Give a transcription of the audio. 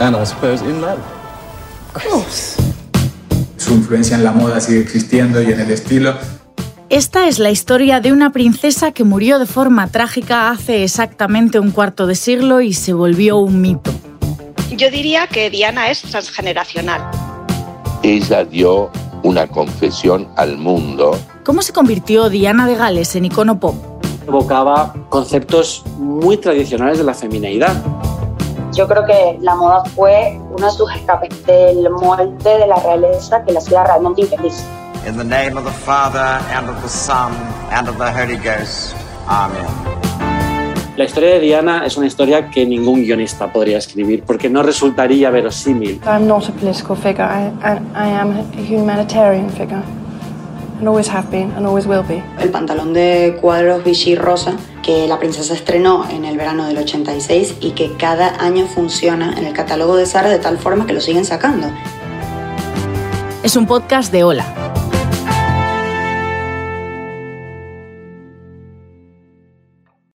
And I suppose in love. Su influencia en la moda sigue existiendo y en el estilo. Esta es la historia de una princesa que murió de forma trágica hace exactamente un cuarto de siglo y se volvió un mito. Yo diría que Diana es transgeneracional. Ella dio una confesión al mundo. ¿Cómo se convirtió Diana de Gales en icono pop? Evocaba conceptos muy tradicionales de la femineidad. Yo creo que la moda fue uno de sus escapes del molde de la realeza que la hacía realmente infeliz. In the name of the Father, and of the Son, and of the Holy Ghost. Amen. La historia de Diana es una historia que ningún guionista podría escribir porque no resultaría verosímil. I'm not a political figure. I, I, I am a humanitarian figure. And always have been and always will be. El pantalón de cuadros Vichy rosa que la princesa estrenó en el verano del 86 y que cada año funciona en el catálogo de Zara de tal forma que lo siguen sacando. Es un podcast de Hola